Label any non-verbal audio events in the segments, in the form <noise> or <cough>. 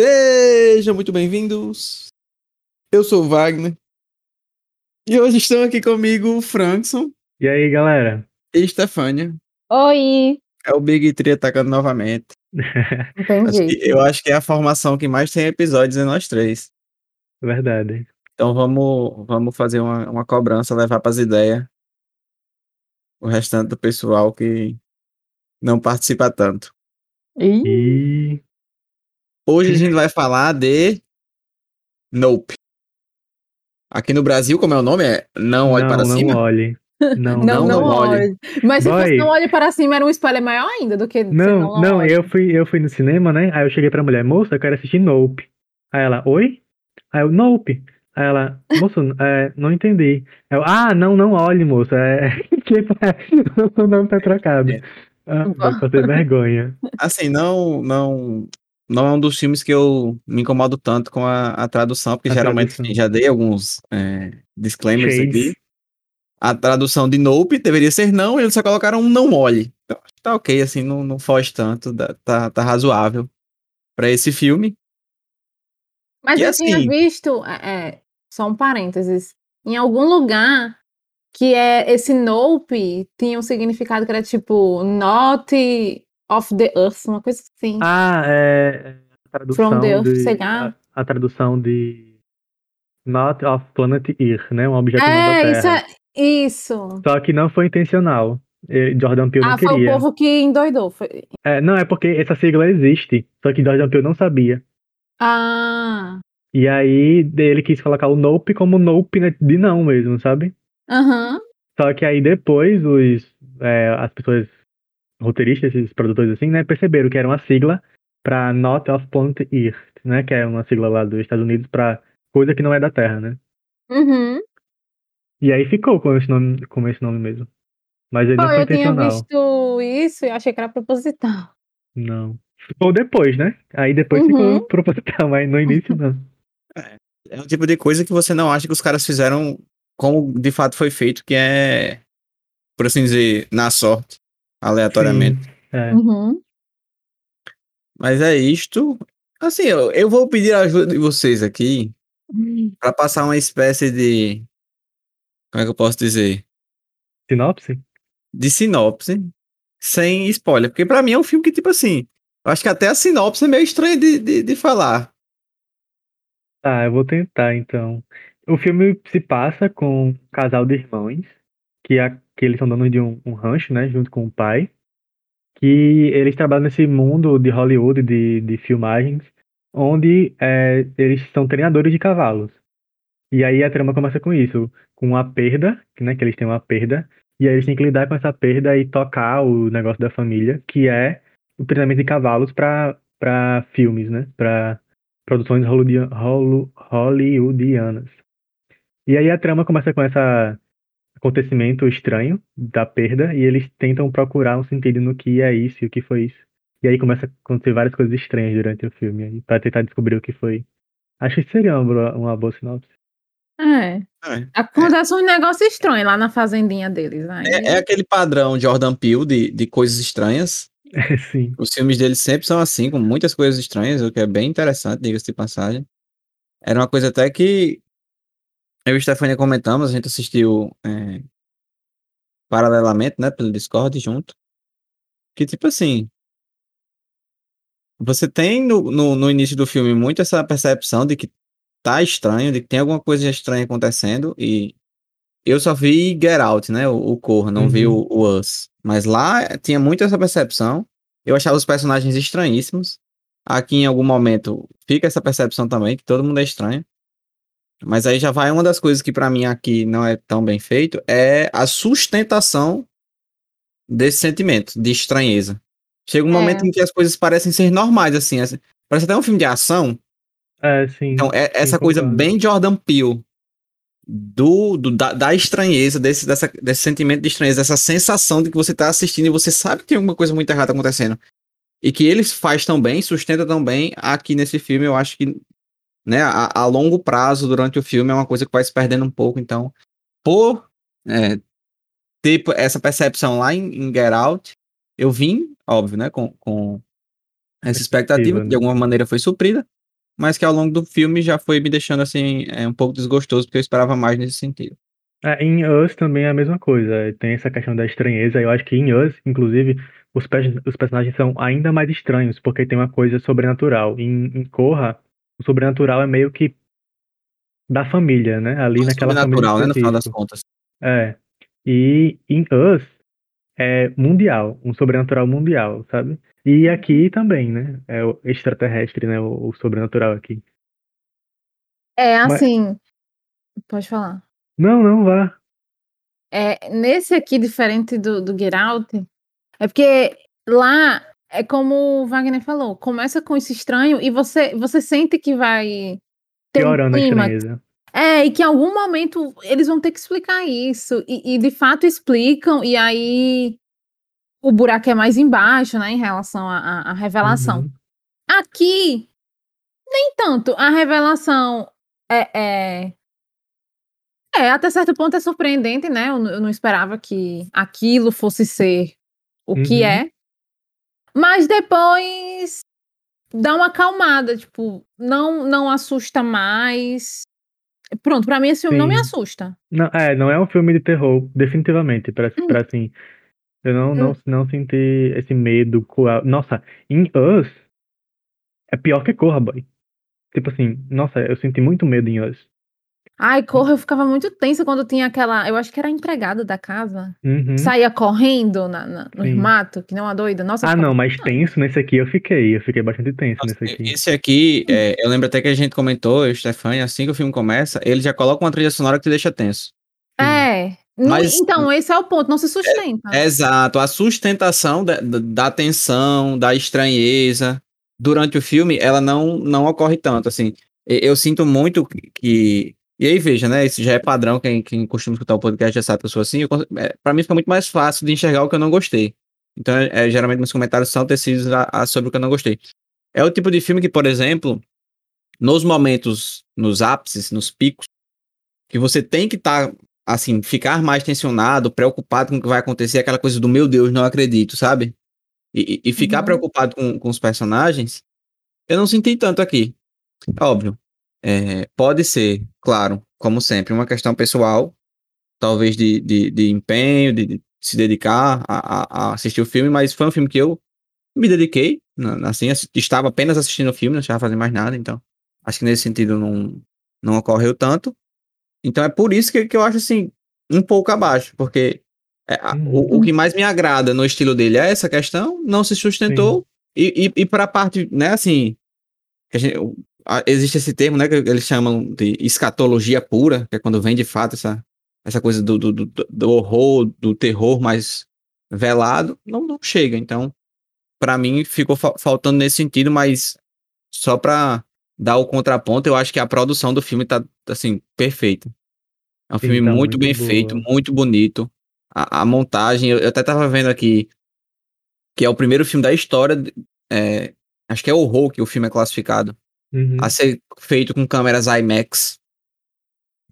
Sejam muito bem-vindos. Eu sou o Wagner. E hoje estão aqui comigo o Frankson E aí, galera? e Stefânia. Oi! É o Big Tree atacando novamente. <laughs> Acho Entendi. que- eu acho que é a formação que mais tem episódios em nós três. Verdade. Então vamos, vamos fazer uma, uma cobrança, levar para as ideias o restante do pessoal que não participa tanto. Ih, E Hoje a gente vai falar de Nope. Aqui no Brasil, como é o nome? É Não Olhe para não, Cima? não olhe. <laughs> Não, não, não não, olhe. olhe. Mas se Boy. fosse não olhe para cima, era um spoiler maior ainda do que Não, não, não, eu fui, eu fui no cinema, né? Aí eu cheguei pra mulher, moça, eu quero assistir Nope. Aí ela, oi? Aí eu, Nope. Aí ela, moça, é, não entendi. Eu, ah, não, não olhe, moça. É, <laughs> tipo, é, <laughs> o nome tá trocado. É. Ah, vai fazer vergonha. Assim, não, não, não é um dos filmes que eu me incomodo tanto com a, a tradução, porque A geralmente tradução. já dei alguns é, disclaimers Shades. aqui. A tradução de Nope deveria ser não, e eles só colocaram um não olhe. Então, tá ok, assim, não, não foge tanto, tá, tá razoável para esse filme. Mas E eu assim- tinha visto, é, é, só um parênteses, em algum lugar que é esse nope tinha um significado que era tipo not of the earth, uma coisa assim. Ah, é. A tradução From the Earth, de, sei lá. a, a tradução de Not of Planet Earth, né? Um objeto não da é, Terra. isso é. Isso. Só que não foi intencional. Jordan Peele não Ah, foi o queria. povo que endoidou. Foi... É, não, é porque essa sigla existe, só que Jordan Peele não sabia. Ah. E aí ele quis colocar o nope como nope né, de não mesmo, sabe? Aham. Só que aí depois os, é, as pessoas roteiristas, esses produtores assim, né, perceberam que era uma sigla pra Not of Planet Earth, né? Que é uma sigla lá dos Estados Unidos pra coisa que não é da Terra, né? Uhum. E aí ficou com esse nome, com esse nome mesmo. Mas ele não Pô, foi eu tinha visto isso e achei que era proposital. Não. Ou depois, né? Aí depois Uhum. ficou <laughs> proposital, mas no início não. <laughs> É o tipo de coisa que você não acha que os caras fizeram como de fato foi feito, que é, por assim dizer, na sorte, aleatoriamente. Sim, é. Uhum. Mas é isto. Assim, eu, eu vou pedir a ajuda de vocês aqui para passar uma espécie de. Como é que eu posso dizer? Sinopse? De sinopse, sem spoiler. Porque pra mim é um filme que, tipo assim, eu acho que até a sinopse é meio estranha de, de, de falar. Tá, eu vou tentar então. O filme se passa com um casal de irmãos, que, a, que eles são donos de um, um rancho, né, junto com o pai, que eles trabalham nesse mundo de Hollywood, de, de filmagens, onde é, eles são treinadores de cavalos. E aí a trama começa com isso, com a perda, né, que eles têm uma perda, e aí eles têm que lidar com essa perda e tocar o negócio da família, que é o treinamento de cavalos para filmes, né, para produções hollywoodianas. E aí a trama começa com esse acontecimento estranho da perda e eles tentam procurar um sentido no que é isso e o que foi isso. E aí começa a acontecer várias coisas estranhas durante o filme aí, para tentar descobrir o que foi. Acho que seria uma, boa- uma boa sinopse. É. É, Acontece um negócio estranho lá na fazendinha deles. Aí... é, é aquele padrão Jordan Peele de, de coisas estranhas. <laughs> Sim. Os filmes dele sempre são assim, com muitas coisas estranhas, o que é bem interessante, diga-se de passagem. Era uma coisa até que eu e Stefania comentamos, a gente assistiu é, paralelamente, né, pelo Discord junto. Que tipo assim. Você tem no, no, no início do filme muito essa percepção de que tá estranho, de que tem alguma coisa estranha acontecendo, e eu só vi Get Out, né, o, o Corra, não vi o, Uhum. o Us. Mas lá tinha muito essa percepção. Eu achava os personagens estranhíssimos. Aqui em algum momento fica essa percepção também, que todo mundo é estranho. Mas aí já vai uma das coisas que pra mim aqui não é tão bem feito, é a sustentação desse sentimento de estranheza. Chega um É. momento em que as coisas parecem ser normais, assim. assim, Parece até um filme de ação. É, sim. Então, é essa sim, coisa concordo. bem Jordan Peele do, do- da, da estranheza, desse, dessa, desse sentimento de estranheza, dessa sensação de que você tá assistindo e você sabe que tem alguma coisa muito errada acontecendo. E que ele faz tão bem, sustenta tão bem aqui nesse filme, eu acho que né, a, a longo prazo, durante o filme, é uma coisa que vai se perdendo um pouco. Então, por é, ter essa percepção lá em, em Get Out, eu vim, óbvio, né, com, com essa expectativa, que de né? alguma maneira foi suprida. mas que ao longo do filme já foi me deixando assim é, um pouco desgostoso, porque eu esperava mais nesse sentido. É, em Us também é a mesma coisa. Tem essa questão da estranheza. Eu acho que em Us, inclusive, os, pe- os personagens são ainda mais estranhos, porque tem uma coisa sobrenatural. Em, em Corra, o sobrenatural é meio que da família, né? Ali naquela família Sobrenatural, né, no final das contas. É. E em Us é mundial, um sobrenatural mundial, sabe? E aqui também, né? É o extraterrestre, né? O, o sobrenatural aqui. É Mas- assim. Pode falar. Não, não, vá. É, nesse aqui, diferente do, do Get Out, é porque lá é como o Wagner falou, começa com esse estranho e você, você sente que vai ter um Piorando a clímax. estranheza. É, e que em algum momento eles vão ter que explicar isso. E, e de fato explicam, e aí o buraco é mais embaixo, né, em relação à, à- revelação. Uhum. Aqui, nem tanto. A revelação é, é. É, até certo ponto é surpreendente, né? Eu, eu não esperava que aquilo fosse ser o que Uhum. é. Mas depois dá uma acalmada, tipo, não, não assusta mais. Pronto, pra mim esse filme não me Sim. assusta. Não, é, não é um filme de terror, definitivamente, pra, Hum. pra assim. Eu não, não, não senti esse medo. Nossa, em Us é pior que Corra, boy. Tipo assim, nossa, eu senti muito medo em Us. Ai, Corra, eu ficava muito tensa quando tinha aquela. Eu acho que era a empregada da casa. Uhum. Saía correndo na, na, no Sim. mato, que nem uma doida. Nossa, Ah, não, mas tenso nesse aqui eu fiquei. Eu fiquei bastante tenso Nossa, nesse aqui. Esse aqui, é, eu lembro até que a gente comentou, Stefania, assim que o filme começa, ele já coloca uma trilha sonora que te deixa tenso. É. Não- Mas- então, esse é o ponto, não se sustenta. Exato, a sustentação da, da, da tensão, da estranheza durante o filme, ela não, não ocorre tanto, assim. Eu sinto muito que- que... E aí, veja, né, isso já é padrão, quem, quem costuma escutar o podcast já sabe que eu sou assim, eu, é, pra mim fica muito mais fácil de enxergar o que eu não gostei. Então, é, geralmente meus comentários são tecidos a, a sobre o que eu não gostei. É o tipo de filme que, por exemplo, nos momentos, nos ápices, nos picos, que você tem que estar, assim, ficar mais tensionado, preocupado com o que vai acontecer, aquela coisa do meu Deus, não acredito, sabe? E, e- e ficar Uhum. preocupado com, com os personagens, eu não senti tanto aqui. Óbvio. É, pode ser, claro, como sempre, uma questão pessoal, talvez de, de, de empenho, de, de se dedicar a, a- a assistir o filme, mas foi um filme que eu me dediquei, assim, assi- estava apenas assistindo o filme, não estava fazendo mais nada, então acho que nesse sentido não, não ocorreu tanto. Então é por isso que, que eu acho assim, um pouco abaixo, porque é, a- o, o que mais me agrada no estilo dele é essa questão, não se sustentou, e, e, e para a parte, né, assim, gente- existe esse termo, né, que eles chamam de escatologia pura, que é quando vem de fato essa, essa coisa do, do, do, horror, do terror mais velado, não, não chega. Então, para mim, ficou fa- faltando nesse sentido, mas só para dar o contraponto, eu acho que a produção do filme tá, assim, perfeita. É um Sim, filme tá muito, muito bem boa. feito, muito bonito. A, a montagem, eu, eu até tava vendo aqui que é o primeiro filme da história, é, acho que é horror que o filme é classificado, Uhum. a ser feito com câmeras IMAX.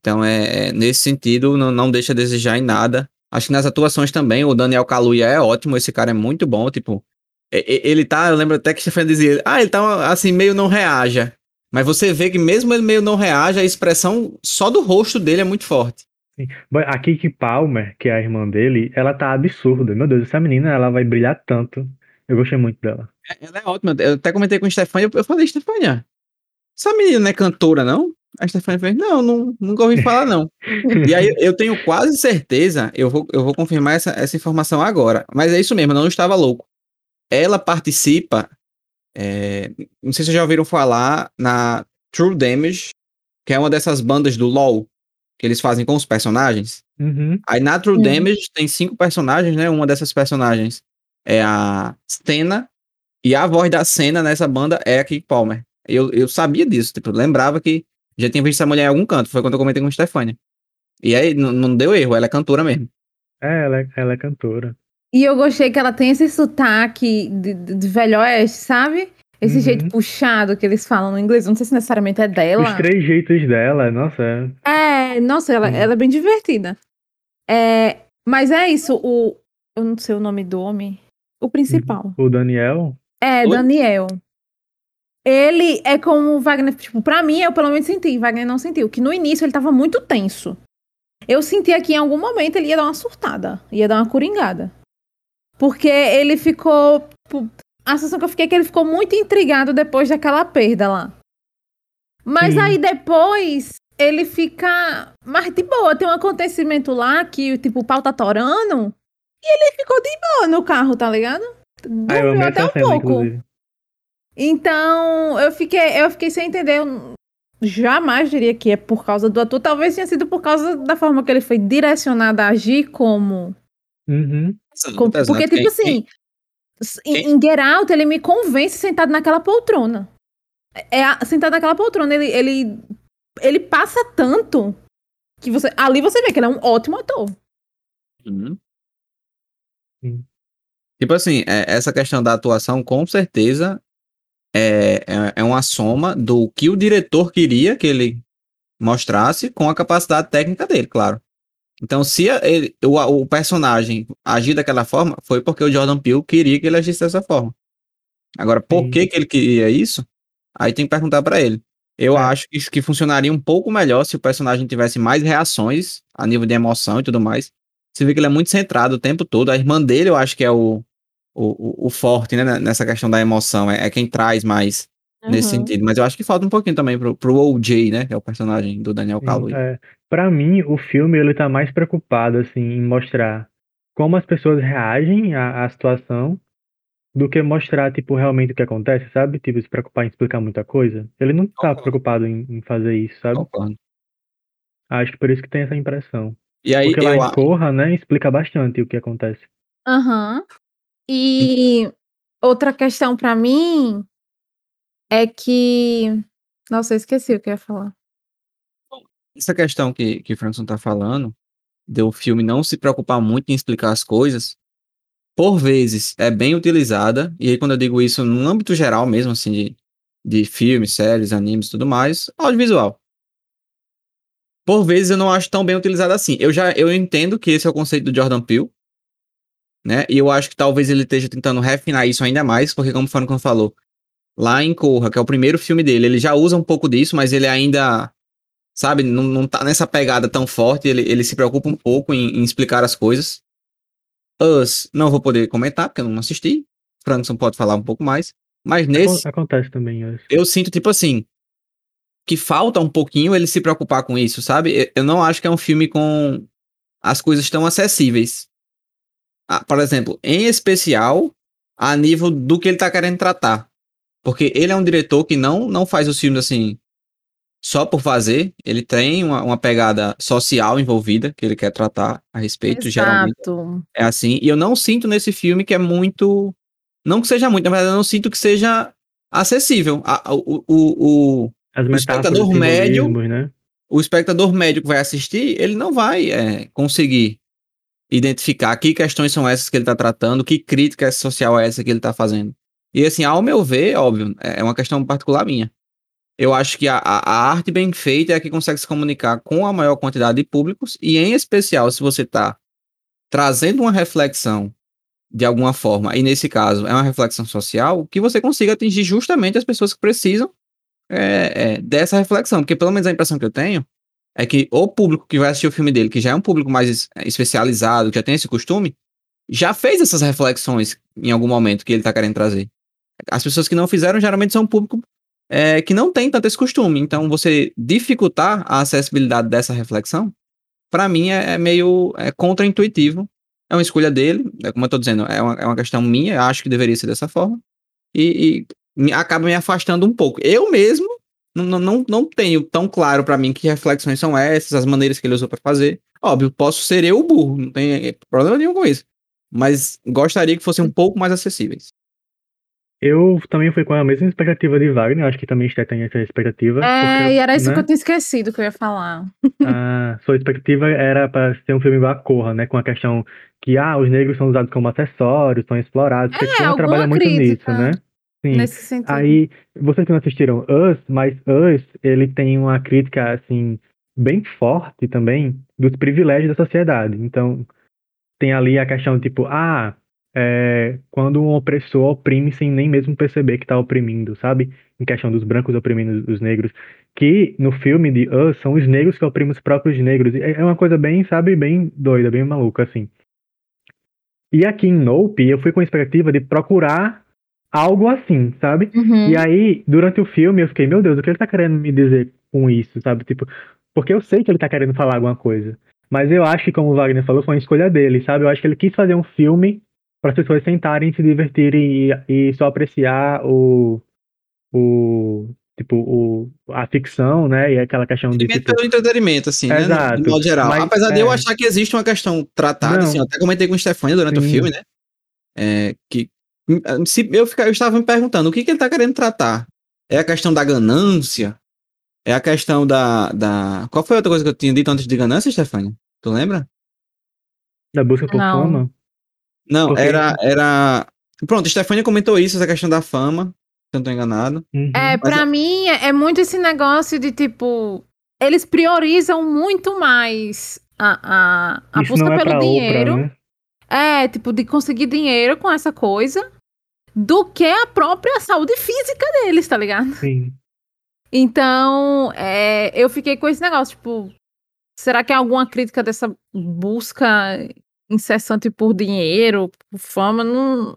Então, é, é, nesse sentido, não, não deixa a desejar em nada. Acho que nas atuações também, o Daniel Kaluuya é ótimo, esse cara é muito bom, tipo, e- ele tá, eu lembro até que o Stefan dizia, ah, ele tá assim, meio não reaja. Mas você vê que mesmo ele meio não reage, a expressão só do rosto dele é muito forte. Boy, A Kiki Palmer, que é a irmã dele, ela tá absurda. Meu Deus, essa menina, ela vai brilhar tanto. Eu gostei muito dela. É- Ela é ótima. Eu até comentei com o Stefania, eu falei, Stefania, essa menina não é cantora, não? A Stefania fez, não, não, nunca ouvi falar, não. E aí eu tenho quase certeza, eu vou, eu vou confirmar essa, essa informação agora, mas é isso mesmo, eu não estava louco. Ela participa, é, não sei se vocês já ouviram falar, na True Damage, que é uma dessas bandas do LoL, que eles fazem com os personagens. Uhum. Aí na True Uhum. Damage tem cinco personagens, né? Uma dessas personagens é a Stena, e a voz da cena nessa banda é a Kiki Palmer. Eu, eu sabia disso, tipo, eu lembrava que já tinha visto essa mulher em algum canto, foi quando eu comentei com a Stefania. E aí n- não deu erro, ela é cantora mesmo. É, ela é, ela é cantora. E eu gostei que ela tem esse sotaque de, de, de velho oeste, sabe? Esse Uhum. jeito puxado que eles falam no inglês. Não sei se necessariamente é Os dela. três jeitos dela, nossa, é- É, nossa, ela, Sim. ela é bem divertida. É, mas é isso, o. Eu não sei o nome do homem. O principal. o Daniel. É, Oi? Daniel. Ele é como o Wagner, tipo, pra mim, eu pelo menos senti, Wagner não sentiu, que no início ele tava muito tenso. Eu sentia que em algum momento ele ia dar uma surtada, ia dar uma coringada. Porque ele ficou. Tipo, a sensação que eu fiquei é que ele ficou muito intrigado depois daquela perda lá. Mas Sim. aí depois ele fica mais de boa. Tem um acontecimento lá que, tipo, o pau tá torando e ele ficou de boa no carro, tá ligado? Ah, Dormiu até um pouco. inclusive. Então, eu fiquei, eu fiquei sem entender. Eu jamais diria que é por causa do ator. Talvez tenha sido por causa da forma que ele foi direcionado a agir como. Uhum. como- Exato, porque, tipo assim, em, quem- em Get Out, ele me convence sentado naquela poltrona. É, a- sentado naquela poltrona, ele, ele, ele passa tanto que você. Ali você vê que ele é um ótimo ator. Uhum. Sim. Tipo assim, é, essa questão da atuação, com certeza, é, é, é uma soma do que o diretor queria que ele mostrasse com a capacidade técnica dele, claro. Então, se ele- o, o personagem agir daquela forma, foi porque o Jordan Peele queria que ele agisse dessa forma. Agora, por Sim. que, que ele queria isso? Aí tem que perguntar pra ele. Eu É. acho que, que funcionaria um pouco melhor se o personagem tivesse mais reações a nível de emoção e tudo mais. Você vê que ele é muito centrado o tempo todo. A irmã dele, eu acho que é o, o, o- o forte, né? Nessa questão da emoção. É, é quem traz mais nesse Uhum. sentido. Mas eu acho que falta um pouquinho também pro, pro OJ, né? Que é o personagem do Daniel Sim, Kaluuya. é. Pra mim, o filme ele tá mais preocupado assim em mostrar como as pessoas reagem à, à situação do que mostrar tipo realmente o que acontece, sabe? Tipo se preocupar em explicar muita coisa. Ele não tá preocupado em, em fazer isso, sabe? Concordo. Acho que por isso que tem essa impressão. E aí, Porque lá eu, em Corra, né, explica bastante o que acontece. Aham. E outra questão pra mim é que. Nossa, eu esqueci o que eu ia falar. essa questão que, que o Frankson tá falando, de o filme não se preocupar muito em explicar as coisas, por vezes é bem utilizada, e aí quando eu digo isso no âmbito geral mesmo, assim, de, de filmes, séries, animes tudo mais, audiovisual. Por vezes eu não acho tão bem utilizada assim. Eu já eu entendo que esse é o conceito do Jordan Peele, né? E eu acho que talvez ele esteja tentando refinar isso ainda mais, porque como o Frankson falou, lá em Corra, que é o primeiro filme dele, ele já usa um pouco disso, mas ele ainda sabe? Não, não tá nessa pegada tão forte, ele, ele se preocupa um pouco em, em explicar as coisas. Us, não vou poder comentar, porque eu não assisti. Frankson pode falar um pouco mais. Mas nesse, Acon- Acontece também, eu eu sinto, tipo assim, que falta um pouquinho ele se preocupar com isso, sabe? Eu não acho que é um filme com as coisas tão acessíveis. Ah, por exemplo, em especial, a nível do que ele tá querendo tratar. Porque ele é um diretor que não, não faz os filmes assim só por fazer. Ele tem uma, uma pegada social envolvida que ele quer tratar a respeito, geralmente Exato. é assim. E eu não sinto nesse filme que é muito. Não que seja muito, na verdade, eu não sinto que seja acessível. A- a- o, o, o, As O metáforas, espectador médio- né? o espectador médio que vai assistir, ele não vai é, conseguir identificar que questões são essas que ele está tratando, que crítica social é essa que ele está fazendo. E assim, ao meu ver, óbvio, é uma questão particular minha. Eu acho que a, a a arte bem feita é a que consegue se comunicar com a maior quantidade de públicos, e em especial se você está trazendo uma reflexão de alguma forma, e nesse caso é uma reflexão social, que você consiga atingir justamente as pessoas que precisam é, é, dessa reflexão. Porque pelo menos a impressão que eu tenho é que o público que vai assistir o filme dele, que já é um público mais es- especializado, que já tem esse costume, já fez essas reflexões em algum momento que ele está querendo trazer. As pessoas que não fizeram geralmente são um público é, que não tem tanto esse costume. Então, você dificultar a acessibilidade dessa reflexão, para mim é, é meio é, contra-intuitivo. É uma escolha dele, é como eu tô dizendo, é uma, é uma questão minha, acho que deveria ser dessa forma. E, e me- acaba me afastando um pouco. Eu mesmo não, não- não, tenho tão claro pra mim que reflexões são essas, as maneiras que ele usou pra fazer. Óbvio, posso ser eu o burro, não tem problema nenhum com isso. Mas gostaria que fossem um pouco mais acessíveis. Eu também fui com a mesma expectativa de Wagner, acho que também Esté tem essa expectativa. É, porque, e era isso né, que eu tinha esquecido que eu ia falar. A sua expectativa era para ser um filme igual a Corra, né? Com a questão que, ah, os negros são usados como acessórios, são explorados, porque É, Corra trabalha muito crítica nisso, né? Sim. Nesse sentido. Aí, vocês que não assistiram Us, mas Us, ele tem uma crítica, assim, bem forte também dos privilégios da sociedade. Então, tem ali a questão, tipo, ah, é, quando um opressor oprime sem nem mesmo perceber que tá oprimindo, sabe? em questão dos brancos oprimindo os negros, que no filme de Us são os negros que oprimem os próprios negros. É é uma coisa bem, sabe, bem doida, bem maluca, assim. E aqui em Nope, eu fui com a expectativa de procurar algo assim, sabe? Uhum. E aí, durante o filme, eu fiquei, meu Deus, o que ele tá querendo me dizer com isso, sabe? Tipo, porque eu sei que ele tá querendo falar alguma coisa. Mas eu acho que, como o Wagner falou, foi uma escolha dele, sabe? Eu acho que ele quis fazer um filme para as pessoas sentarem, se divertirem e, e só apreciar o, o tipo, o, a ficção, né? E aquela questão de, Entretenimento tipo, pelo entretenimento, assim, né? No- Exato. De modo geral. Mas, Apesar de eu é. achar que existe uma questão tratada, Não. assim, eu até comentei com o Stefania durante o Sim. filme, né? É, que se eu, ficar, eu estava me perguntando o que, que ele tá querendo tratar. É a questão da ganância? É a questão da, da. Qual foi a outra coisa que eu tinha dito antes de ganância, Stefania? Tu lembra? da busca por Não. fama. Não, Porque- era, era. Pronto, Stefania comentou isso, essa questão da fama, se eu não tô enganado. Uhum. É, pra mim, é é muito esse negócio de tipo. Eles priorizam muito mais a, a, a busca é pelo dinheiro. Oprah, né? É, tipo, de conseguir dinheiro com essa coisa. Do que a própria saúde física deles, tá ligado? Sim. Então, é, eu fiquei com esse negócio, tipo, será que é alguma crítica dessa busca incessante por dinheiro, por fama? Não,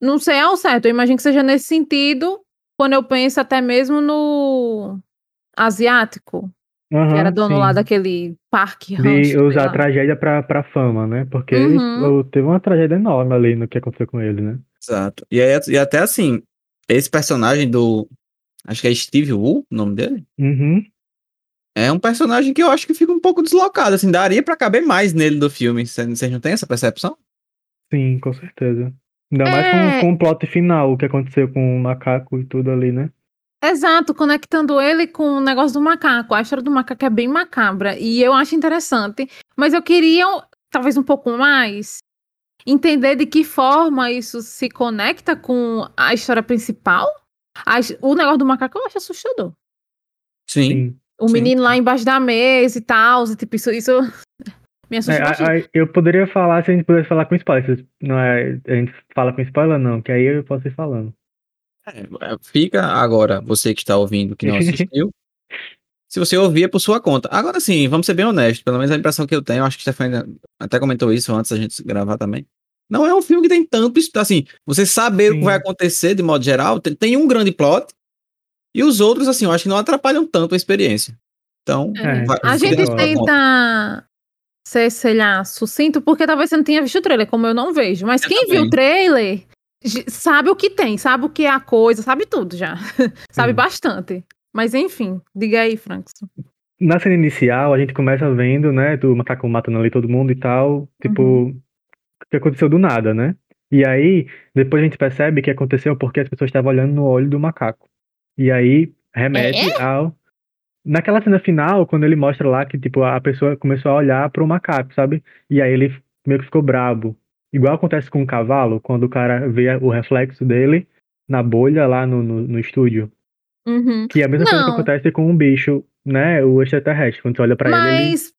não sei ao certo. Eu imagino que seja nesse sentido, quando eu penso até mesmo no asiático, que Aham, era dono sim. lá daquele parque De rancho, sei usar a tragédia pra, pra fama, né? Porque Uhum. ele- teve uma tragédia enorme ali no que aconteceu com ele, né? Exato. E, aí, e até assim, esse personagem do. Acho que é Steve Wu, o nome dele. Uhum. É um personagem que eu acho que fica um pouco deslocado, assim, daria pra caber mais nele do filme. Cê- Vocês não têm essa percepção? Sim, com certeza. Ainda mais É. com, com o plot final, o que aconteceu com o macaco e tudo ali, né? Exato, conectando ele com o negócio do macaco. A história do macaco é bem macabra e eu acho interessante, mas eu queria, talvez um pouco mais, entender de que forma isso se conecta com a história principal. O negócio do macaco eu acho assustador. Sim. Sim. O Sim. menino lá embaixo da mesa e tal, tipo, isso, isso <laughs> me assusta É, a- a- eu poderia falar se a gente pudesse falar com spoiler. Não é, a gente fala com spoiler, não, que aí eu posso ir falando. É, fica agora, você que está ouvindo, que não <laughs> assistiu. se você ouvir, é por sua conta. Agora sim, vamos ser bem honestos. Pelo menos a impressão que eu tenho, acho que o Stefania até comentou isso antes da gente gravar também. Não é um filme que tem tanto. isso- Assim, você saber o Sim. que vai acontecer de modo geral, tem, tem um grande plot. E os outros, assim, eu acho que não atrapalham tanto a experiência. Então, É, vai- A gente tenta ser, sei lá, sucinto, porque talvez você não tenha visto o trailer, como eu não vejo. Mas Eu quem também. viu o trailer sabe o que tem, sabe o que é a coisa, sabe tudo já. <laughs> sabe Sim. bastante. Mas enfim, diga aí, Frankson. Na cena inicial, a gente começa vendo, né, do macaco matando ali todo mundo e tal, tipo, Uhum. Que aconteceu do nada, né? E aí, depois a gente percebe que aconteceu porque as pessoas estavam olhando no olho do macaco. E aí, remete ao... Naquela cena final, quando ele mostra lá que, tipo, a pessoa começou a olhar pro macaco, sabe? E aí ele meio que ficou brabo. Igual acontece com o cavalo, quando o cara vê o reflexo dele na bolha lá no, no, no estúdio. Uhum. Que é a mesma coisa que Não. acontece com um bicho, né? O extraterrestre. Quando você olha pra ele, ele. Mas,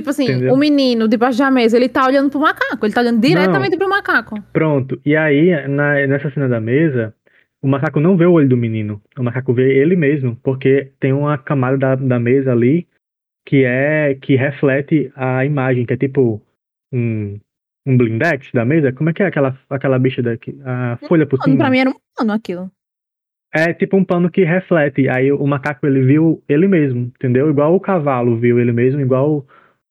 tipo assim, Entendeu? o menino debaixo da mesa, ele tá olhando pro macaco, ele tá olhando diretamente pro macaco. Pronto. E aí, na- nessa cena da mesa, o macaco não vê o olho do menino. O macaco vê ele mesmo, porque tem uma camada da, da mesa ali que é que reflete a imagem, que é tipo um, um blindex da mesa. Como é que é aquela, aquela bicha daqui? A folha por Mano, cima. pra mim era um pano aquilo. É tipo um pano que reflete. Aí o macaco ele viu ele mesmo, entendeu? Igual o cavalo viu ele mesmo, igual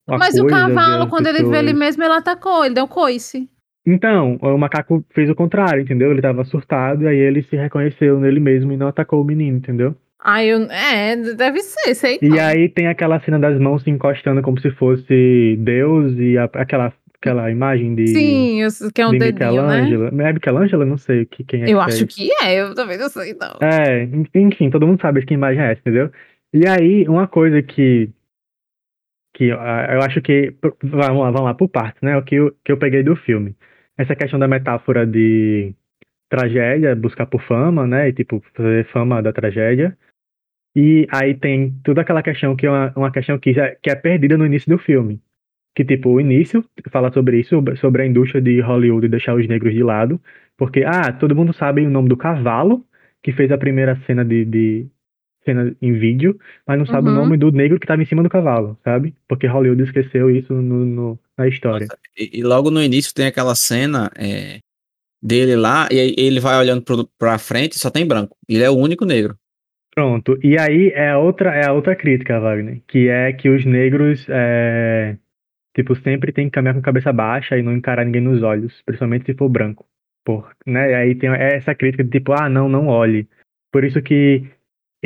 Mas o coisa, cavalo, as quando ele vê ele pessoas. mesmo, ele atacou, ele deu coice. Então, o macaco fez o contrário, entendeu? Ele tava surtado e aí ele se reconheceu nele mesmo e não atacou o menino, entendeu? Aí eu. É, deve ser, sei E não. aí tem aquela cena das mãos se encostando como se fosse Deus e a- aquela, aquela imagem de, Sim, que é um de dedinho, né? É Michelangelo? Não sei que- quem é Eu que acho fez. que é, eu também não sei, não. É, enfim, todo mundo sabe que imagem é essa, entendeu? E aí, uma coisa que que ah, eu acho que vamos lá, vamos lá por partes, né? O que eu, que eu peguei do filme. Essa questão da metáfora de tragédia, buscar por fama, né? E tipo, fazer fama da tragédia. E aí tem toda aquela questão que é uma, uma questão que, já, que é perdida no início do filme. Que, tipo, o início fala sobre isso, sobre a indústria de Hollywood deixar os negros de lado. Porque, ah, todo mundo sabe o nome do cavalo, que fez a primeira cena de, de cena em vídeo, mas não sabe o Uhum. nome do negro que tava em cima do cavalo, sabe? Porque Hollywood esqueceu isso no, no- na história. E, e logo no início tem aquela cena é, dele lá, e ele vai olhando pro, pra frente e só tem branco. Ele é o único negro. Pronto. E aí é a outra, é a outra crítica, Wagner, que é que os negros, é, tipo, sempre tem que caminhar com a cabeça baixa e não encarar ninguém nos olhos, principalmente se for branco. Por, né? E aí tem essa crítica de tipo, ah, não, não olhe. Por isso que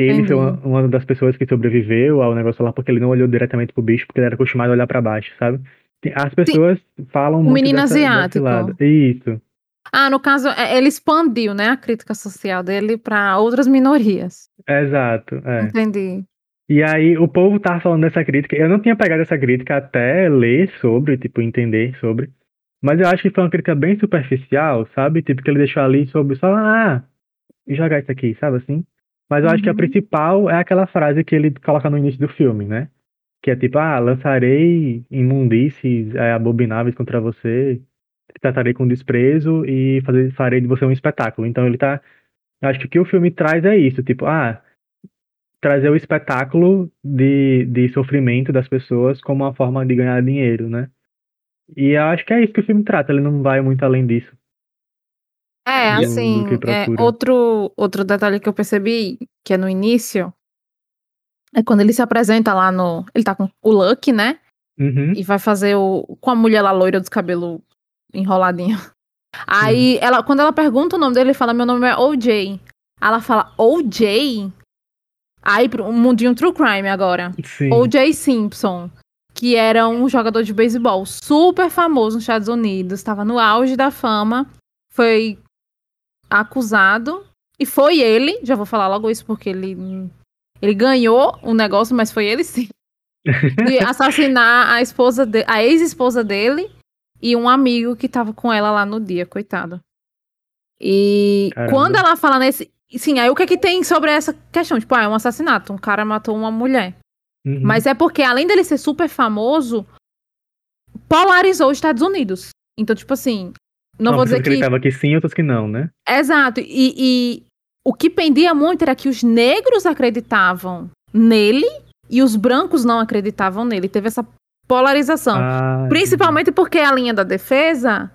ele foi uma, Entendi. uma das pessoas que sobreviveu ao negócio lá, porque ele não olhou diretamente pro bicho, porque ele era acostumado a olhar pra baixo, sabe? As pessoas falam O muito menino dessa, asiático. lado. Isso. Ah, no caso, é- ele expandiu, né, a crítica social dele para outras minorias. Exato. É. Entendi. E aí o povo tava falando dessa crítica. Eu não tinha pegado essa crítica até ler sobre, tipo, entender sobre. Mas eu acho que foi uma crítica bem superficial, sabe? Tipo, que ele deixou ali sobre só, ah, e jogar isso aqui, sabe assim? Mas eu acho que a Uhum. principal é aquela frase que ele coloca no início do filme, né? Que é tipo, ah, lançarei imundícies é, abomináveis contra você, tratarei com desprezo e fazer, farei de você um espetáculo. Então ele tá. Acho que o que o filme traz é isso, tipo, ah, trazer o espetáculo de, de sofrimento das pessoas como uma forma de ganhar dinheiro, né? E eu acho que é isso que o filme trata, ele não vai muito além disso. É, assim, é, outro, outro detalhe que eu percebi, que é no início, é quando ele se apresenta lá no. Ele tá com o Lucky, né? Uhum. E vai fazer o. com a mulher lá loira dos cabelos enroladinho. Aí, ela, quando ela pergunta o nome dele, ele fala: Meu nome é OJ. Ela fala: OJ? Aí, um mundinho true crime agora. Sim. O.J. Simpson, que era um jogador de beisebol super famoso nos Estados Unidos, estava no auge da fama, foi acusado e foi ele, já vou falar logo isso porque ele ele ganhou o negócio, mas foi ele sim, <laughs> de assassinar a esposa de, a ex-esposa dele e um amigo que tava com ela lá no dia, coitado. E Caramba. quando ela fala nesse, sim, aí o que é que tem sobre essa questão? Tipo, ah, é um assassinato, um cara matou uma mulher. Uhum. Mas é porque, além dele ser super famoso, polarizou os Estados Unidos. Então, tipo assim, não Uma vou dizer que. acreditava que sim, outras que não, né? Exato. E, e o que pendia muito era que os negros acreditavam nele e os brancos não acreditavam nele. Teve essa polarização. Ah, Principalmente porque a linha da defesa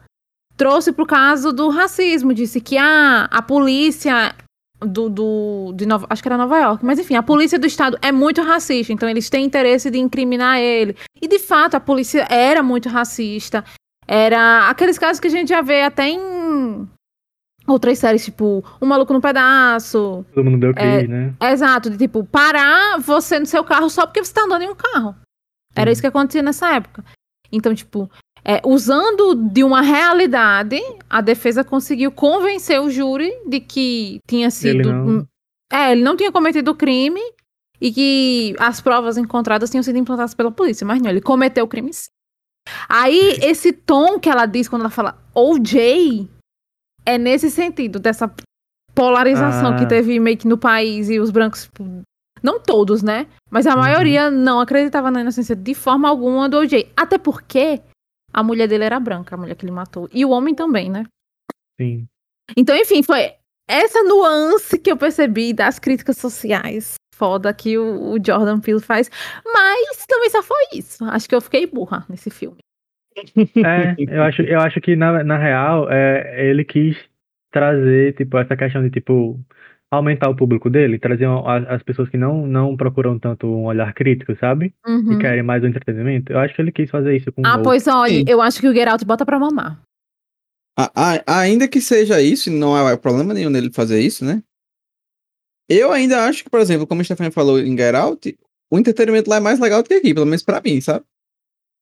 trouxe pro caso do racismo. Disse que ah, a polícia do, do de Nova, acho que era Nova York, mas enfim, a polícia do estado é muito racista, então eles têm interesse de incriminar ele. E de fato, a polícia era muito racista. Era aqueles casos que a gente já vê até em outras séries, tipo Um Maluco no Pedaço. Todo mundo deu É, crise, né? Exato, de tipo, parar você no seu carro só porque você tá andando em um carro. Era Uhum. isso que acontecia nessa época. Então, tipo, é, usando de uma realidade, a defesa conseguiu convencer o júri de que tinha sido. não- É, ele não tinha cometido o crime e que as provas encontradas tinham sido implantadas pela polícia, mas não, ele cometeu o crime sim. Aí, esse tom que ela diz quando ela fala OJ é nesse sentido, dessa polarização Ah. que teve meio que no país e os brancos, tipo, não todos, né? Mas a Uhum. maioria não acreditava na inocência de forma alguma do OJ. Até porque a mulher dele era branca, a mulher que ele matou. E o homem também, né? Sim. Então, enfim, foi essa nuance que eu percebi das críticas sociais foda que o, o Jordan Peele faz. Mas também só foi isso. Acho que eu fiquei burra nesse filme. É, eu acho, eu acho que na, na real, é, ele quis trazer, tipo, essa questão de, tipo, aumentar o público dele, trazer as, as pessoas que não, não procuram tanto um olhar crítico, sabe? Uhum. Que querem mais o entretenimento. Eu acho que ele quis fazer isso com Ah, o pois olha, Sim. eu acho que o Get Out bota pra mamar. A- a- ainda que seja isso, e não há problema nenhum nele fazer isso, né? Eu ainda acho que, por exemplo, como o Stefan falou em Get Out, o entretenimento lá é mais legal do que aqui, pelo menos pra mim, sabe?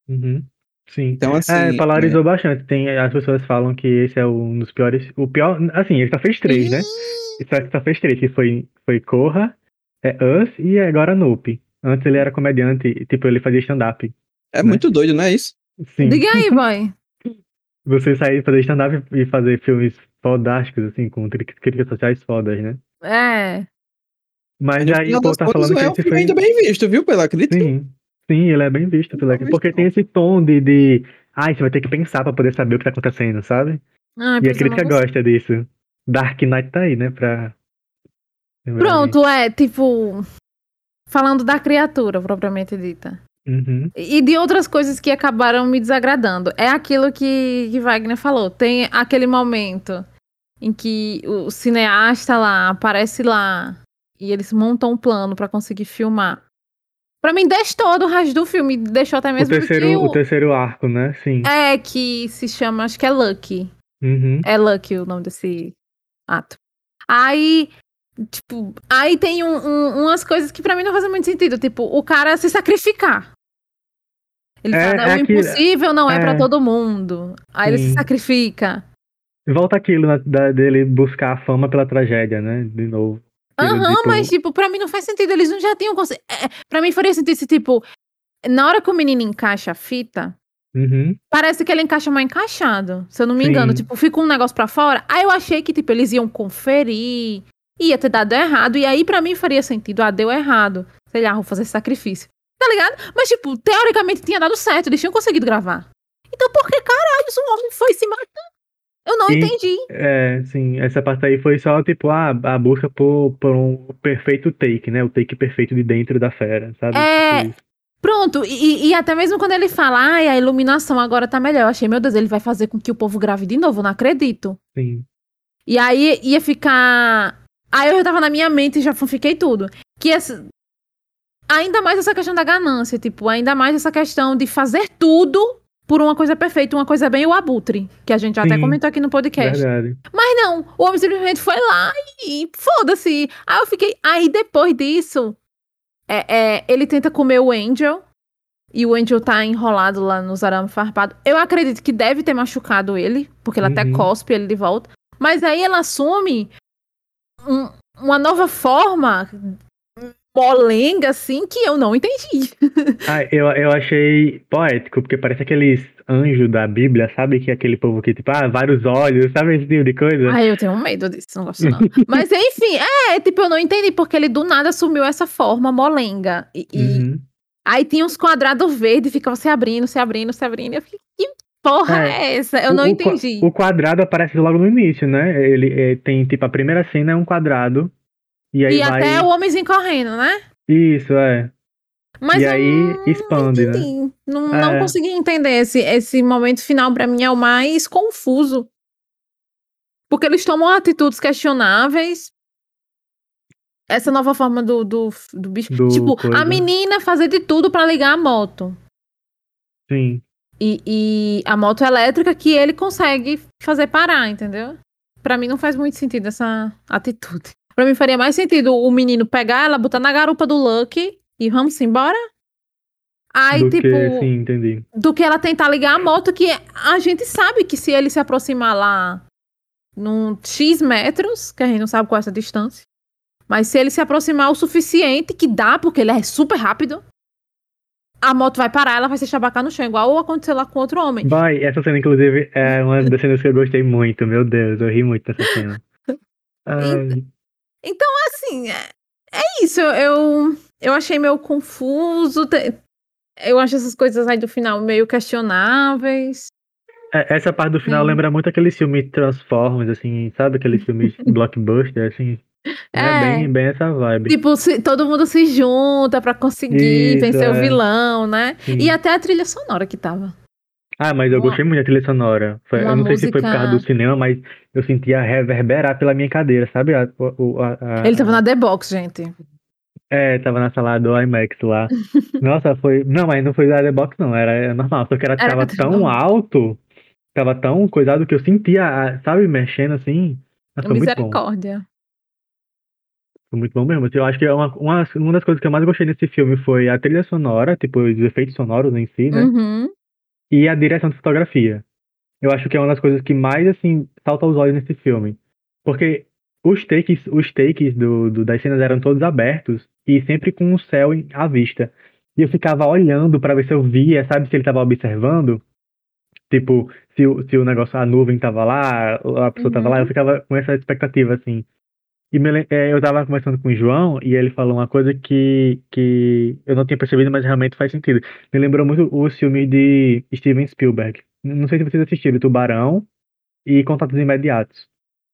Uhum. Sim. Então, assim. É, polarizou bastante. Tem, as pessoas falam que esse é um dos piores. O pior. Assim, ele só fez três, né? Ele só, só fez três, que foi, foi Corra, é Us e agora Nope. Antes ele era comediante, tipo, ele fazia stand-up. É muito doido, não é isso? Sim. Diga aí, boy. Você sair fazer stand-up e fazer filmes fodásticos, assim, com críticas sociais fodas, né? É. Mas No aí o povo tá falando que é um esse filme foi. ainda bem visto, viu? Pela crítica. Sim, sim, ele é bem visto pela Bem Porque tem esse tom de, de. Ai, você vai ter que pensar pra poder saber o que tá acontecendo, sabe? Ai, E a não crítica gosta disso. Dark Knight tá aí, né? Pra Pronto, é, tipo. Falando da criatura propriamente dita. Uhum. E de outras coisas que acabaram me desagradando. É aquilo que, que Wagner falou. Tem aquele momento em que o cineasta lá aparece lá e eles montam um plano pra conseguir filmar. Pra mim, todo o resto do filme. Deixou até O mesmo que terceiro, o- o terceiro arco, né? Sim. É, que se chama, acho que é Lucky. Uhum. É Lucky o nome desse ato. Aí, tipo, aí tem um- um- umas coisas que pra mim não fazem muito sentido. Tipo, o cara se sacrificar. Ele É, fala, é o aquilo- impossível não é, é. pra todo mundo. Aí ele se Sim. sacrifica. Volta aquilo né, da- dele buscar a fama pela tragédia, né? De novo. Aham, tipo, mas, tipo, pra mim não faz sentido. Eles não já tinham. conse- É, pra mim faria sentido se, tipo, na hora que o menino encaixa a fita, Uhum. parece que ele encaixa mal encaixado. Se eu não me engano. Sim. Tipo, fica um negócio pra fora. Aí eu achei que, tipo, eles iam conferir. Ia ter dado errado. E aí, pra mim, faria sentido. Ah, deu errado. Sei lá, vou fazer sacrifício. Tá ligado? Mas, tipo, teoricamente tinha dado certo. Eles tinham conseguido gravar. Então, por que caralho o homem foi se matar? Eu não E- entendi. É, sim, essa parte aí foi só, tipo, a, a busca por, por um perfeito take, né? O take perfeito de dentro da fera, sabe? É. Tipo isso. Pronto, e, e até mesmo quando ele fala, ai, a iluminação agora tá melhor. Eu achei, meu Deus, ele vai fazer com que o povo grave de novo, não acredito. Sim. E aí ia ficar. Aí eu já tava na minha mente e já fiquei tudo. Que essa... Ainda mais essa questão da ganância, tipo, ainda mais essa questão de fazer tudo por uma coisa perfeita, uma coisa bem o abutre, que a gente já até Sim, comentou aqui no podcast. Verdade. Mas não, o homem simplesmente foi lá e foda-se. Aí eu fiquei. Aí depois disso, é, é, ele tenta comer o Angel. E o Angel tá enrolado lá nos arames farpados. Eu acredito que deve ter machucado ele, porque ele até Uhum. cospe ele de volta. Mas aí ela assume um- uma nova forma molenga, assim, que eu não entendi. <laughs> Ah, eu, eu achei poético, porque parece aqueles anjos da Bíblia, sabe? Que é aquele povo que, tipo, ah, vários olhos, sabe esse tipo de coisa? Ai, eu tenho medo disso, não gosto não. <laughs> Mas enfim, é, tipo, eu não entendi porque ele do nada assumiu essa forma molenga. E, e Uhum. aí tinha uns quadrados verdes, ficava se abrindo, se abrindo, se abrindo. Eu fiquei, que porra é, É, essa? Eu O- não entendi. O quadrado aparece logo no início, né? Ele é, tem, tipo, a primeira cena é um quadrado. E aí e vai. até o homenzinho correndo, né? Isso, é. Mas E aí não expande, né? entendi. Não, não É. consegui entender. Esse, esse momento final, pra mim, é o mais confuso. Porque eles tomam atitudes questionáveis. Essa nova forma do, do, do bicho. Do tipo, coisa. a menina fazer de tudo pra ligar a moto. Sim. E, e a moto elétrica que ele consegue fazer parar, entendeu? Pra mim não faz muito sentido essa atitude. Pra mim faria mais sentido o menino pegar ela, botar na garupa do Lucky e vamos embora. Aí, do tipo, que, sim, entendi. do que ela tentar ligar a moto, que a gente sabe que se ele se aproximar lá num X metros, que a gente não sabe qual é essa distância, mas se ele se aproximar o suficiente, que dá, porque ele é super rápido, a moto vai parar, ela vai se chabacar no chão, igual aconteceu lá com outro homem. Vai, essa cena, inclusive, é uma das cenas que eu gostei muito. Meu Deus, eu ri muito dessa cena. <laughs> Ai, Então, assim, é, é isso. Eu, eu, achei meio confuso. Eu acho essas coisas aí do final meio questionáveis. é, essa parte do final Sim. lembra muito aquele filme Transformers, assim, sabe? Aqueles <laughs> filmes blockbuster, assim. É, É. bem, bem essa vibe. Tipo, se- todo mundo se junta pra conseguir Isso, vencer o é. vilão, né? Sim. E até a trilha sonora que tava. Ah, mas eu uma- gostei muito da trilha sonora. Foi- eu não sei se foi por causa do música- cinema, mas eu sentia reverberar pela minha cadeira, sabe? A- a- a- Ele tava na The Box, gente. É, tava na sala do IMAX lá. Nossa, foi. Não, mas não foi da The Box, não. Era normal. Só que ela Era tava tão alto, tava tão coisado que eu sentia, sabe, mexendo assim. Mas foi muito bom. Misericórdia. Foi muito bom mesmo. Eu acho que é uma, uma, uma das coisas que eu mais gostei nesse filme foi a trilha sonora, tipo, os efeitos sonoros em si, né? Uhum. E a direção de fotografia. Eu acho que é uma das coisas que mais, assim, salta aos olhos nesse filme. Porque os takes, os takes do, do- das cenas eram todos abertos e sempre com o céu à vista. E eu ficava olhando pra ver se eu via, sabe, se ele tava observando. Tipo, se, se o negócio, a nuvem tava lá, a pessoa tava lá, eu ficava com essa expectativa, assim. E me é, eu tava conversando com o João e ele falou uma coisa que, que eu não tinha percebido, mas realmente faz sentido. Me lembrou muito os filmes de Steven Spielberg. Não sei se vocês assistiram Tubarão e Contatos Imediatos.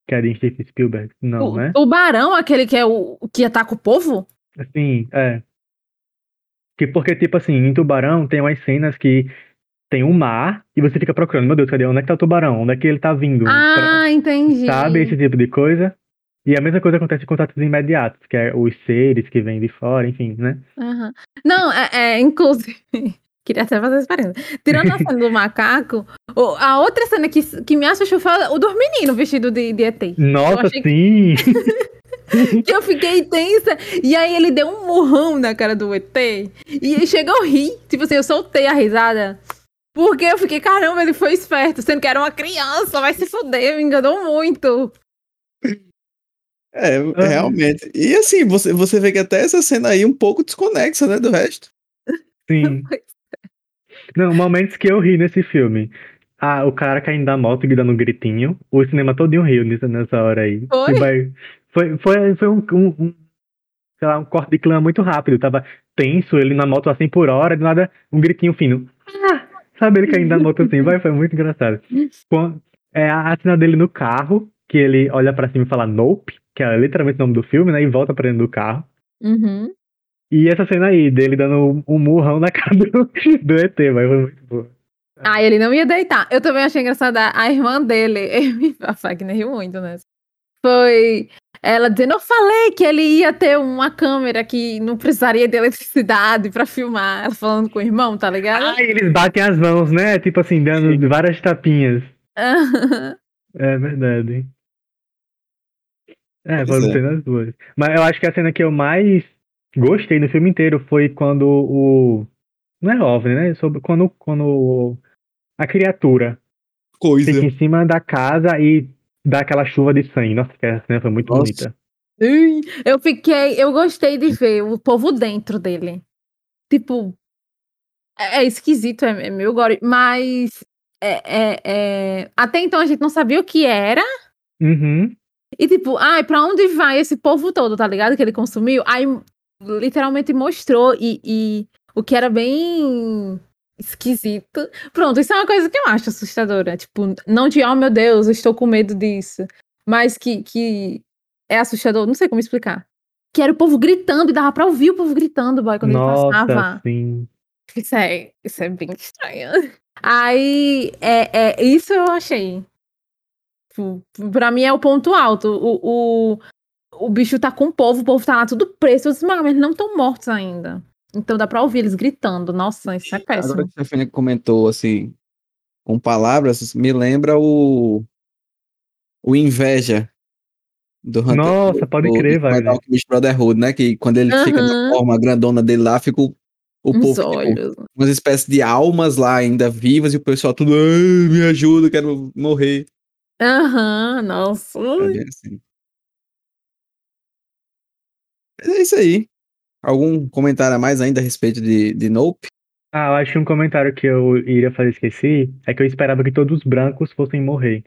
Que é de Steven Spielberg. Não, O né? tubarão, aquele que é o o que ataca o povo? Sim, é. Que porque, tipo assim, em Tubarão tem umas cenas que tem um mar e você fica procurando, meu Deus, cadê? Onde é que tá o tubarão? Onde é que ele tá vindo? Pra- Ah, entendi. Sabe esse tipo de coisa? E a mesma coisa acontece em contatos imediatos, que é os seres que vêm de fora, enfim, né? Aham. Não, é, é, inclusive. <laughs> Queria até fazer pergunta. Tirando a <laughs> cena do macaco, a outra cena que, que me assustou foi o dos meninos vestido de, de ET. Nossa, sim! <laughs> Que eu fiquei tensa. E aí ele deu um murrão na cara do ET. E chegou a rir. Tipo assim, eu soltei a risada. Porque eu fiquei, caramba, ele foi esperto. Sendo que era uma criança, vai se fuder, me enganou muito. É, realmente. E assim, você, você vê que até essa cena aí é um pouco desconexa, né, do resto. Sim. <laughs> Não, momentos que eu ri nesse filme. Ah, o cara caindo da moto e dando um gritinho. O cinema todinho riu nessa, nessa hora aí. Foi? Vai- foi, foi, foi um, um, um, sei lá, um corte de clima muito rápido. Tava tenso, ele na moto a 100 por hora, de nada, um gritinho fino. Ah! Sabe, ele caindo da moto assim, vai, foi muito engraçado. <laughs> Quan- é a, a cena dele no carro, que ele olha pra cima e fala Nope, que é literalmente o nome do filme, né? E volta pra dentro do carro. Uhum. E essa cena aí, dele dando um, murrão na <laughs> cara do, do ET, vai, foi muito boa. Ah, ele não ia deitar. Eu também achei engraçada a irmã dele. <laughs> A Fagner riu muito nessa. Foi ela dizendo: Eu falei que ele ia ter uma câmera que não precisaria de eletricidade pra filmar. Ela falando com o irmão, tá ligado? Ah, eles batem as mãos, né? Tipo assim, dando várias tapinhas. <laughs> É verdade. É, Pois foram é. cenas duas. Mas eu acho que a cena que eu mais gostei no filme inteiro foi quando o. Não é OVNI, né? Sobre quando, quando a criatura Coisa. fica em cima da casa e dá aquela chuva de sangue. Nossa, aquela cena foi muito Nossa. bonita. Eu fiquei, eu gostei de ver o povo dentro dele. Tipo, é, é esquisito, é, é meio gore, mas é, é- é- até então a gente não sabia o que era. Uhum. E tipo, ai, pra onde vai esse povo todo, tá ligado? Que ele consumiu. Aí literalmente mostrou e, e o que era bem esquisito. Pronto, isso é uma coisa que eu acho assustadora. Tipo, não de, oh meu Deus, eu estou com medo disso. Mas que, que é assustador, não sei como explicar. Que era o povo gritando e dava pra ouvir o povo gritando, boy, quando ele Nossa, passava. sim. Isso é, isso é bem estranho. Aí, é, é, isso eu achei. Tipo, Pra mim é o ponto alto. O, o, o bicho tá com o povo, o povo tá lá tudo preso. "Mas eles não estão mortos ainda. Então dá pra ouvir eles gritando. Nossa, isso é péssimo. Agora que a Stefania comentou assim, com palavras, me lembra o. O Inveja. Do Hunter. Nossa, pode do- crer, do Wagner. Alchemist Brotherhood, né? Que quando ele fica na forma grandona dele lá, fica o, o Uns povo, tipo, olhos. umas espécies de almas lá ainda vivas e o pessoal tudo, "Ai, me ajuda, quero morrer. Aham, nossa. É assim. Mas é isso aí. Algum comentário a mais ainda a respeito de, de Nope? Ah, eu acho que um comentário que eu iria fazer esqueci é que eu esperava que todos os brancos fossem morrer.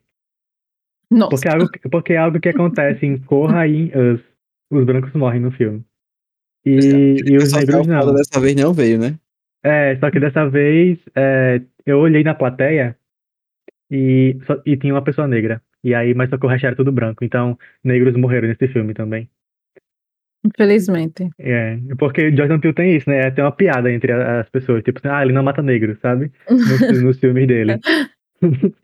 Nossa. Porque é algo, porque é algo que acontece em Corra e em Us. Os brancos morrem no filme. E, e os que negros não. dessa vez não veio, né? É, só que dessa vez é, eu olhei na plateia e, só- e tinha uma pessoa negra. E aí, mas só que o resto era tudo branco. Então, negros morreram nesse filme também. Infelizmente. É, porque Jordan Peele tem isso, né? Tem uma piada entre as pessoas. Tipo assim, ah, ele não mata negro, sabe? Nos, nos filmes dele. <laughs>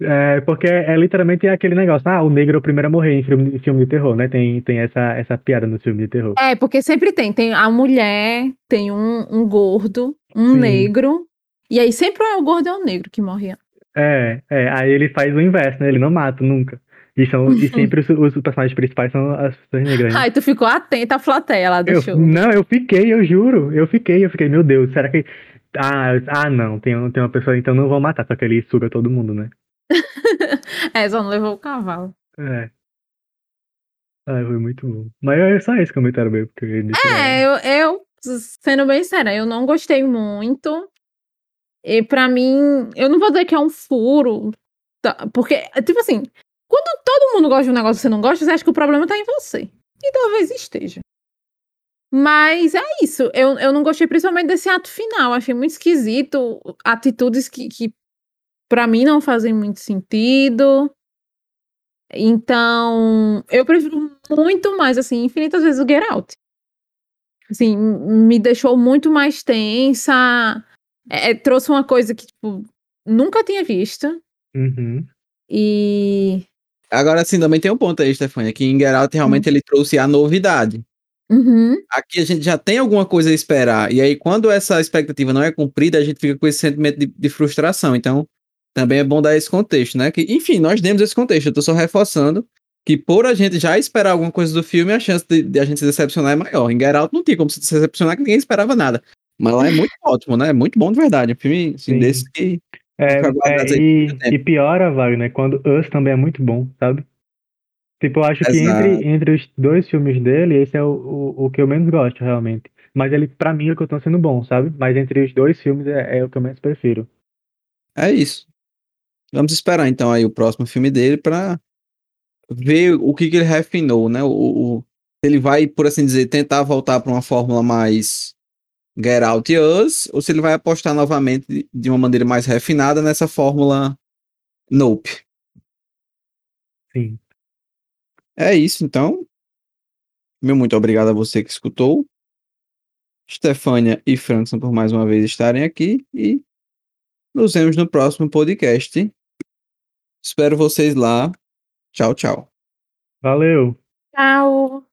É, porque é literalmente aquele negócio, ah, o negro é o primeiro a morrer em filme, em filme de terror, né? Tem, tem essa, essa piada no filme de terror. É, porque sempre tem. Tem a mulher, tem um, um gordo, um Sim. negro. E aí sempre é o gordo e o negro que morre. É, é, aí ele faz o inverso, né? Ele não mata nunca. E, são, e <laughs> sempre os, os personagens principais são as pessoas negras. né? Ai, tu ficou atenta à plateia lá do Eu- show. não, eu fiquei, eu juro. Eu fiquei, eu fiquei, meu Deus, será que. Ah, ah não, tem, tem uma pessoa, então não vou matar, só que ele suga todo mundo, né? <laughs> É, só não levou o cavalo. É. Ah, foi muito bom. Mas é só esse comentário mesmo, porque eu É, eu, eu, sendo bem séria, eu não gostei muito. E pra mim, eu não vou dizer que é um furo. tá, Porque, tipo assim, quando todo mundo gosta de um negócio que você não gosta, você acha que o problema tá em você. E talvez esteja. Mas é isso. Eu, eu não gostei principalmente desse ato final. Achei muito esquisito. Atitudes que, que para mim não fazem muito sentido. Então, eu prefiro muito mais, assim, infinitas vezes o Get Out. Assim, me deixou muito mais tensa. É, trouxe uma coisa que, tipo, nunca tinha visto. Uhum. E. Agora sim, também tem um ponto aí, Stefania, que em Get Out realmente ele trouxe a novidade. Uhum. Aqui a gente já tem alguma coisa a esperar. E aí, quando essa expectativa não é cumprida, a gente fica com esse sentimento de, de frustração. Então, também é bom dar esse contexto, né? Que, enfim, nós demos esse contexto. Eu tô só reforçando que por a gente já esperar alguma coisa do filme, a chance de, de a gente se decepcionar é maior. Em Get Out não tinha como se decepcionar que ninguém esperava nada. Mas lá é muito <laughs> ótimo, né? É muito bom de verdade. Um filme assim, Sim. desse que É, é, e, e piora, Wagner, quando Us também é muito bom, sabe? Tipo, eu acho que Exato. entre, entre os dois filmes dele, esse é o, o, o que eu menos gosto, realmente. Mas ele, pra mim, é o que eu tô sendo bom, sabe? Mas entre os dois filmes é, é o que eu menos prefiro. é isso. Vamos esperar então aí o próximo filme dele pra ver o que, que ele refinou, né? O, o- ele vai, por assim dizer, tentar voltar pra uma fórmula mais Get Out e Us, ou se ele vai apostar novamente de- de uma maneira mais refinada nessa fórmula Nope. Sim. É isso, então. Meu muito obrigado a você que escutou. Stefânia e Frankson por mais uma vez estarem aqui e nos vemos no próximo podcast. Espero vocês lá. Tchau, tchau. Valeu! Tchau.